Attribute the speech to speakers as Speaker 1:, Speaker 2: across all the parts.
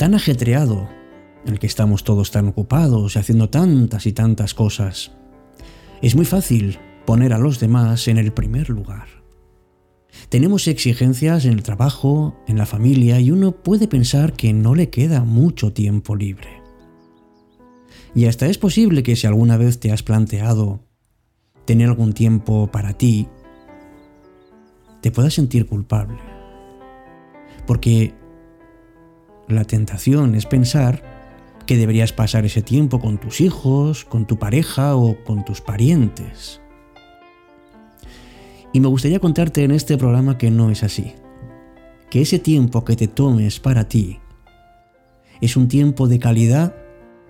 Speaker 1: tan ajetreado, en el que estamos todos tan ocupados y haciendo tantas y tantas cosas, es muy fácil poner a los demás en el primer lugar. Tenemos exigencias en el trabajo, en la familia y uno puede pensar que no le queda mucho tiempo libre. Y hasta es posible que si alguna vez te has planteado tener algún tiempo para ti, te puedas sentir culpable. Porque la tentación es pensar que deberías pasar ese tiempo con tus hijos, con tu pareja o con tus parientes. Y me gustaría contarte en este programa que no es así. Que ese tiempo que te tomes para ti es un tiempo de calidad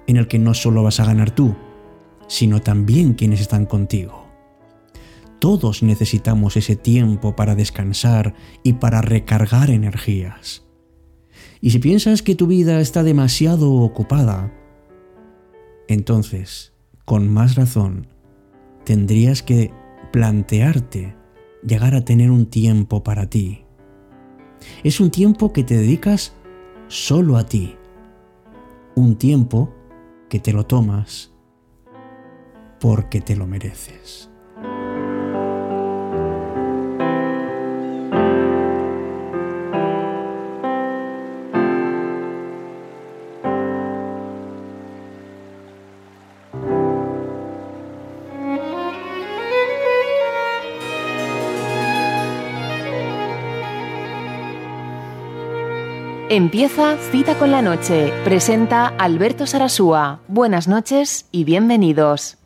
Speaker 1: en el que no solo vas a ganar tú, sino también quienes están contigo. Todos necesitamos ese tiempo para descansar y para recargar energías. Y si piensas que tu vida está demasiado ocupada, entonces, con más razón, tendrías que plantearte llegar a tener un tiempo para ti. Es un tiempo que te dedicas solo a ti. Un tiempo que te lo tomas porque te lo mereces.
Speaker 2: Empieza Cita con la Noche. Presenta Alberto Sarasúa. Buenas noches y bienvenidos.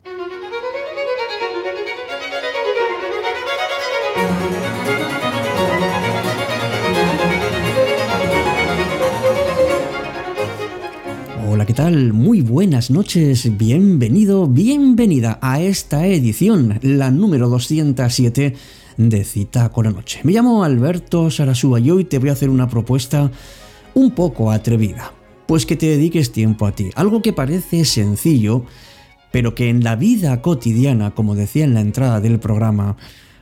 Speaker 1: Hola, ¿qué tal? Muy buenas noches, bienvenido, bienvenida a esta edición, la número 207 de Cita con la Noche. Me llamo Alberto Sarasúa y hoy te voy a hacer una propuesta un poco atrevida, pues que te dediques tiempo a ti, algo que parece sencillo, pero que en la vida cotidiana, como decía en la entrada del programa,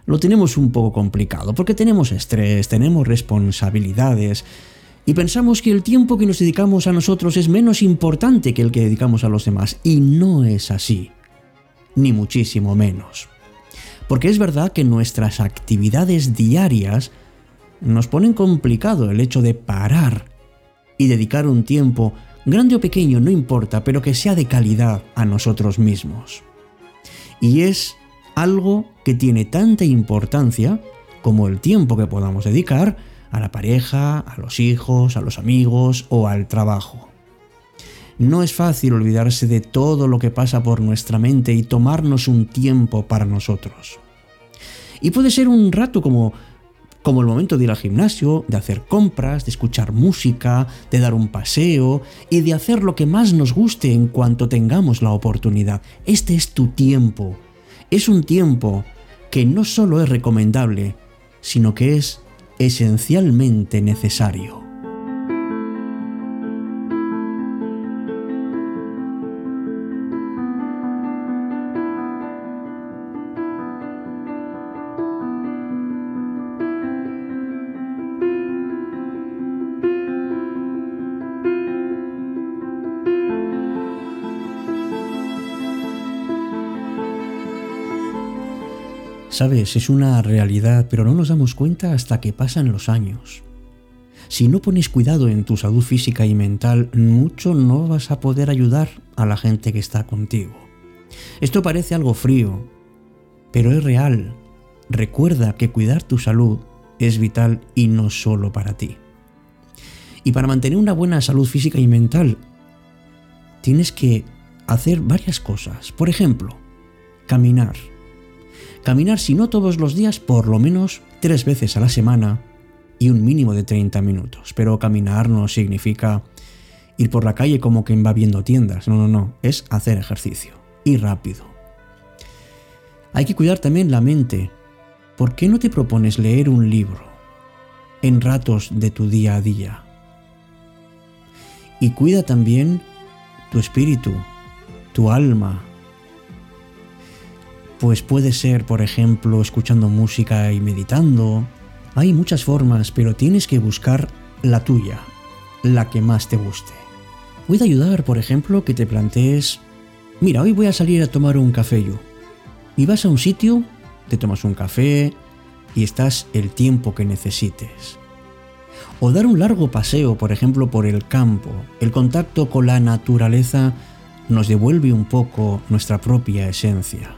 Speaker 1: lo tenemos un poco complicado, porque tenemos estrés, tenemos responsabilidades, y pensamos que el tiempo que nos dedicamos a nosotros es menos importante que el que dedicamos a los demás, y no es así, ni muchísimo menos. Porque es verdad que nuestras actividades diarias nos ponen complicado el hecho de parar y dedicar un tiempo, grande o pequeño, no importa, pero que sea de calidad a nosotros mismos. Y es algo que tiene tanta importancia como el tiempo que podamos dedicar a la pareja, a los hijos, a los amigos o al trabajo. No es fácil olvidarse de todo lo que pasa por nuestra mente y tomarnos un tiempo para nosotros. Y puede ser un rato como como el momento de ir al gimnasio, de hacer compras, de escuchar música, de dar un paseo y de hacer lo que más nos guste en cuanto tengamos la oportunidad. Este es tu tiempo. Es un tiempo que no solo es recomendable, sino que es esencialmente necesario. Sabes, es una realidad, pero no nos damos cuenta hasta que pasan los años. Si no pones cuidado en tu salud física y mental, mucho no vas a poder ayudar a la gente que está contigo. Esto parece algo frío, pero es real. Recuerda que cuidar tu salud es vital y no solo para ti. Y para mantener una buena salud física y mental, tienes que hacer varias cosas. Por ejemplo, caminar Caminar, si no todos los días, por lo menos tres veces a la semana y un mínimo de 30 minutos. Pero caminar no significa ir por la calle como quien va viendo tiendas. No, no, no. Es hacer ejercicio. Y rápido. Hay que cuidar también la mente. ¿Por qué no te propones leer un libro en ratos de tu día a día? Y cuida también tu espíritu, tu alma, pues puede ser, por ejemplo, escuchando música y meditando, Hay muchas formas, pero tienes que buscar la tuya, la que más te guste. Puede ayudar, por ejemplo, que te plantees, mira, hoy voy a salir a tomar un café yo. Y vas a un sitio, te tomas un café y estás el tiempo que necesites. O dar un largo paseo, por ejemplo, por el campo. El contacto con la naturaleza nos devuelve un poco nuestra propia esencia.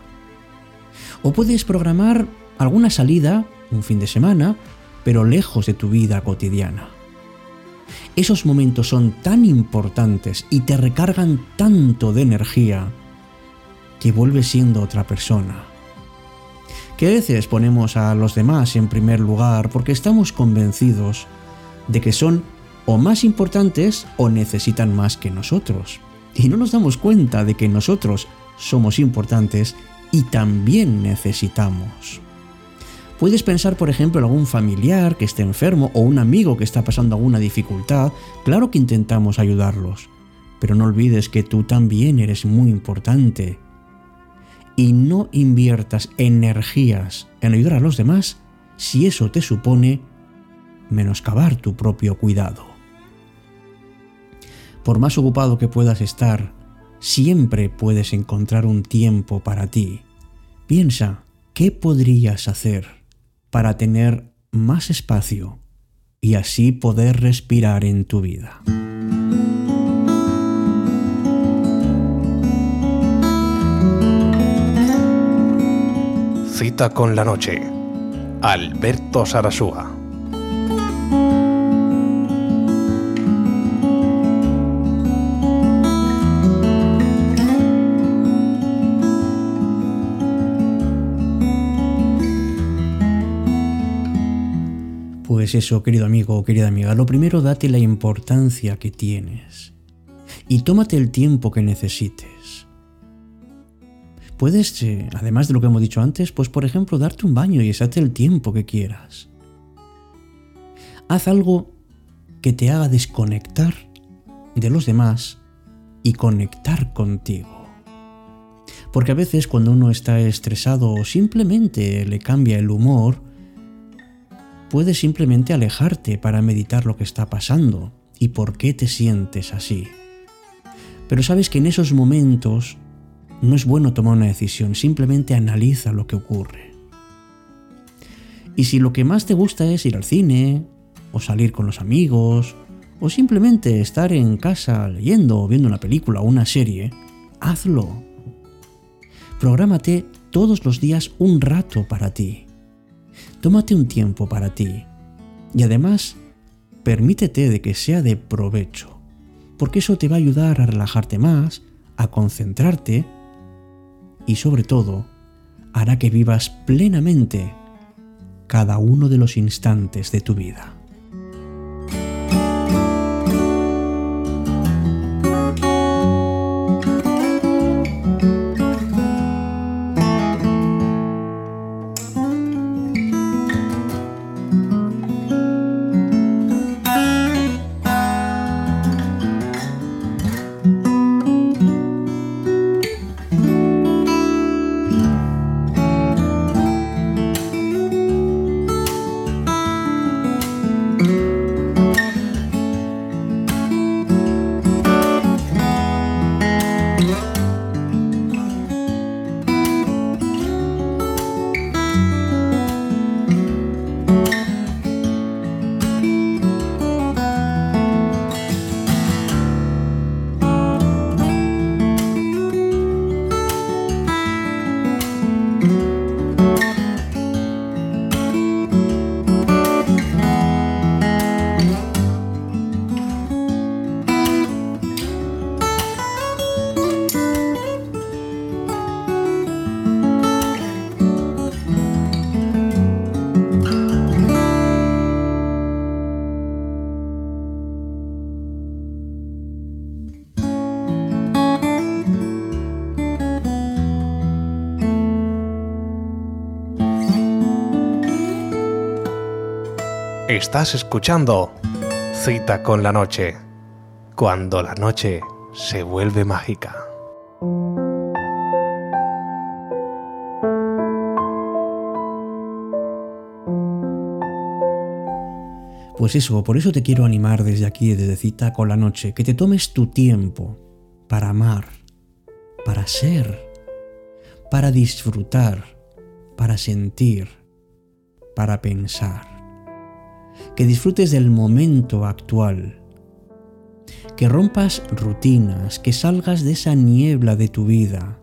Speaker 1: O puedes programar alguna salida, un fin de semana, pero lejos de tu vida cotidiana. Esos momentos son tan importantes y te recargan tanto de energía que vuelves siendo otra persona. Que a veces ponemos a los demás en primer lugar porque estamos convencidos de que son o más importantes o necesitan más que nosotros. Y no nos damos cuenta de que nosotros somos importantes y también necesitamos. Puedes pensar, por ejemplo, en algún familiar que esté enfermo o un amigo que está pasando alguna dificultad. Claro que intentamos ayudarlos, pero no olvides que tú también eres muy importante. Y no inviertas energías en ayudar a los demás si eso te supone menoscabar tu propio cuidado. Por más ocupado que puedas estar, siempre puedes encontrar un tiempo para ti. Piensa, ¿qué podrías hacer? para tener más espacio y así poder respirar en tu vida.
Speaker 3: Cita con la noche. Alberto Sarasúa.
Speaker 1: Pues eso, querido amigo o querida amiga, lo primero date la importancia que tienes y tómate el tiempo que necesites. Puedes, eh, además de lo que hemos dicho antes, pues por ejemplo, darte un baño y estate el tiempo que quieras. Haz algo que te haga desconectar de los demás y conectar contigo. Porque a veces cuando uno está estresado o simplemente le cambia el humor, puedes simplemente alejarte para meditar lo que está pasando y por qué te sientes así. Pero sabes que en esos momentos no es bueno tomar una decisión, simplemente analiza lo que ocurre. Y si lo que más te gusta es ir al cine, o salir con los amigos, o simplemente estar en casa leyendo o viendo una película o una serie, hazlo. Prográmate todos los días un rato para ti. Tómate un tiempo para ti y además permítete de que sea de provecho, porque eso te va a ayudar a relajarte más, a concentrarte y sobre todo hará que vivas plenamente cada uno de los instantes de tu vida.
Speaker 3: Estás escuchando Cita con la Noche, cuando la noche se vuelve mágica.
Speaker 1: Pues eso, por eso te quiero animar desde aquí, desde cita con la noche, que te tomes tu tiempo para amar, para ser, para disfrutar, para sentir, para pensar. Que disfrutes del momento actual. Que rompas rutinas, que salgas de esa niebla de tu vida,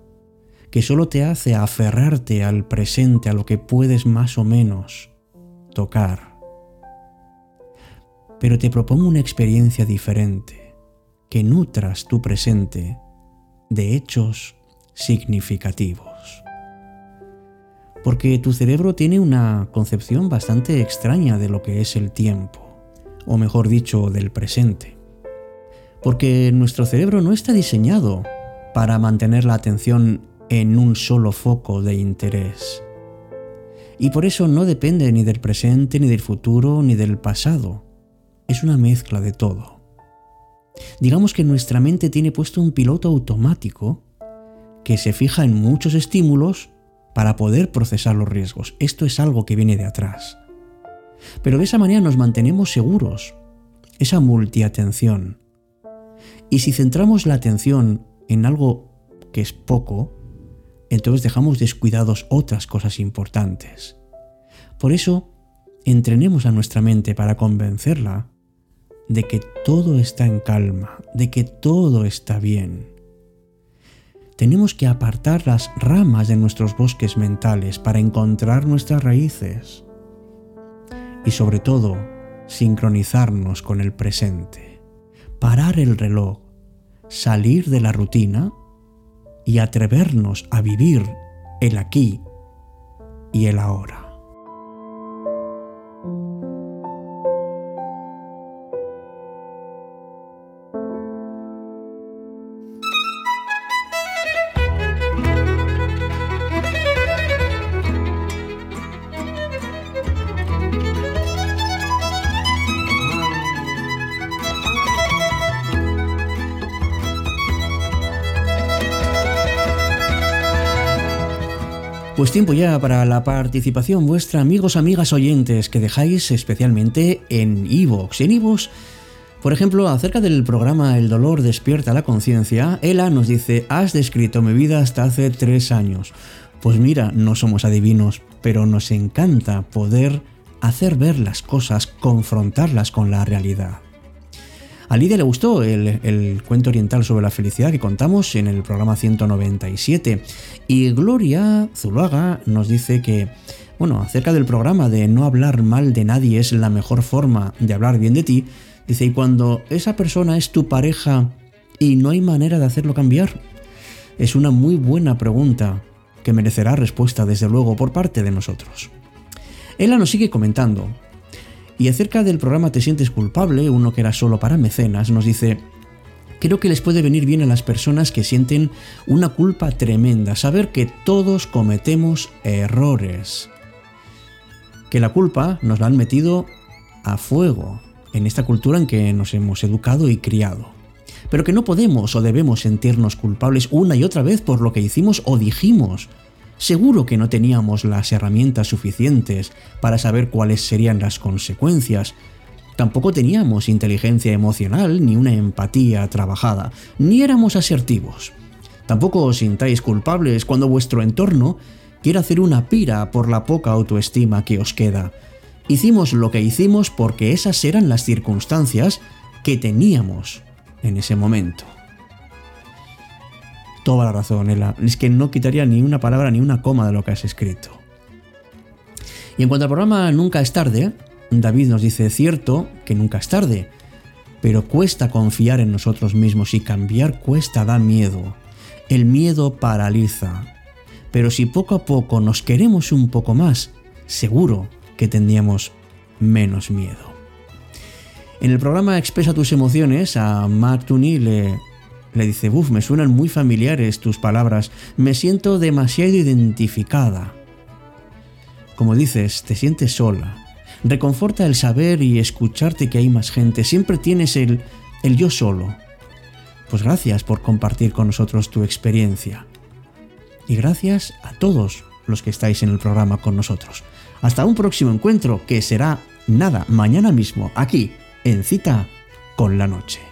Speaker 1: que solo te hace aferrarte al presente, a lo que puedes más o menos tocar pero te propongo una experiencia diferente, que nutras tu presente de hechos significativos. Porque tu cerebro tiene una concepción bastante extraña de lo que es el tiempo, o mejor dicho, del presente. Porque nuestro cerebro no está diseñado para mantener la atención en un solo foco de interés. Y por eso no depende ni del presente, ni del futuro, ni del pasado es una mezcla de todo. Digamos que nuestra mente tiene puesto un piloto automático que se fija en muchos estímulos para poder procesar los riesgos. Esto es algo que viene de atrás. Pero de esa manera nos mantenemos seguros, esa multiatención. Y si centramos la atención en algo que es poco, entonces dejamos descuidados otras cosas importantes. Por eso, entrenemos a nuestra mente para convencerla de que todo está en calma, de que todo está bien. Tenemos que apartar las ramas de nuestros bosques mentales para encontrar nuestras raíces y sobre todo sincronizarnos con el presente, parar el reloj, salir de la rutina y atrevernos a vivir el aquí y el ahora. Pues tiempo ya para la participación vuestra, amigos, amigas oyentes, que dejáis especialmente en Evox. En Evox, por ejemplo, acerca del programa El dolor despierta la conciencia, Ela nos dice, has descrito mi vida hasta hace tres años. Pues mira, no somos adivinos, pero nos encanta poder hacer ver las cosas, confrontarlas con la realidad. A Lidia le gustó el, cuento oriental sobre la felicidad que contamos en el programa 197. Y Gloria Zuluaga nos dice que, bueno, acerca del programa de no hablar mal de nadie es la mejor forma de hablar bien de ti, dice, y cuando esa persona es tu pareja y no hay manera de hacerlo cambiar, es una muy buena pregunta que merecerá respuesta desde luego por parte de nosotros. Ella nos sigue comentando, y acerca del programa Te sientes culpable, uno que era solo para mecenas, nos dice, creo que les puede venir bien a las personas que sienten una culpa tremenda, saber que todos cometemos errores, que la culpa nos la han metido a fuego en esta cultura en que nos hemos educado y criado, pero que no podemos o debemos sentirnos culpables una y otra vez por lo que hicimos o dijimos, Seguro que no teníamos las herramientas suficientes para saber cuáles serían las consecuencias. Tampoco teníamos inteligencia emocional ni una empatía trabajada, ni éramos asertivos. Tampoco os sintáis culpables cuando vuestro entorno quiere hacer una pira por la poca autoestima que os queda. Hicimos lo que hicimos porque esas eran las circunstancias que teníamos en ese momento. Toda la razón. Es que no quitaría ni una palabra ni una coma de lo que has escrito. Y en cuanto al programa Nunca es tarde, David nos dice, cierto que nunca es tarde, pero cuesta confiar en nosotros mismos y cambiar cuesta, da miedo. El miedo paraliza. Pero si poco a poco nos queremos un poco más, seguro que tendríamos menos miedo. En el programa Expresa tus emociones, a Mark Tooney le le dice, uff, me suenan muy familiares tus palabras, me siento demasiado identificada. Como dices, te sientes sola. Reconforta el saber y escucharte que hay más gente. Siempre tienes el, el yo solo. Pues gracias por compartir con nosotros tu experiencia. Y gracias a todos los que estáis en el programa con nosotros. Hasta un próximo encuentro que será nada, mañana mismo, aquí, en cita con la noche.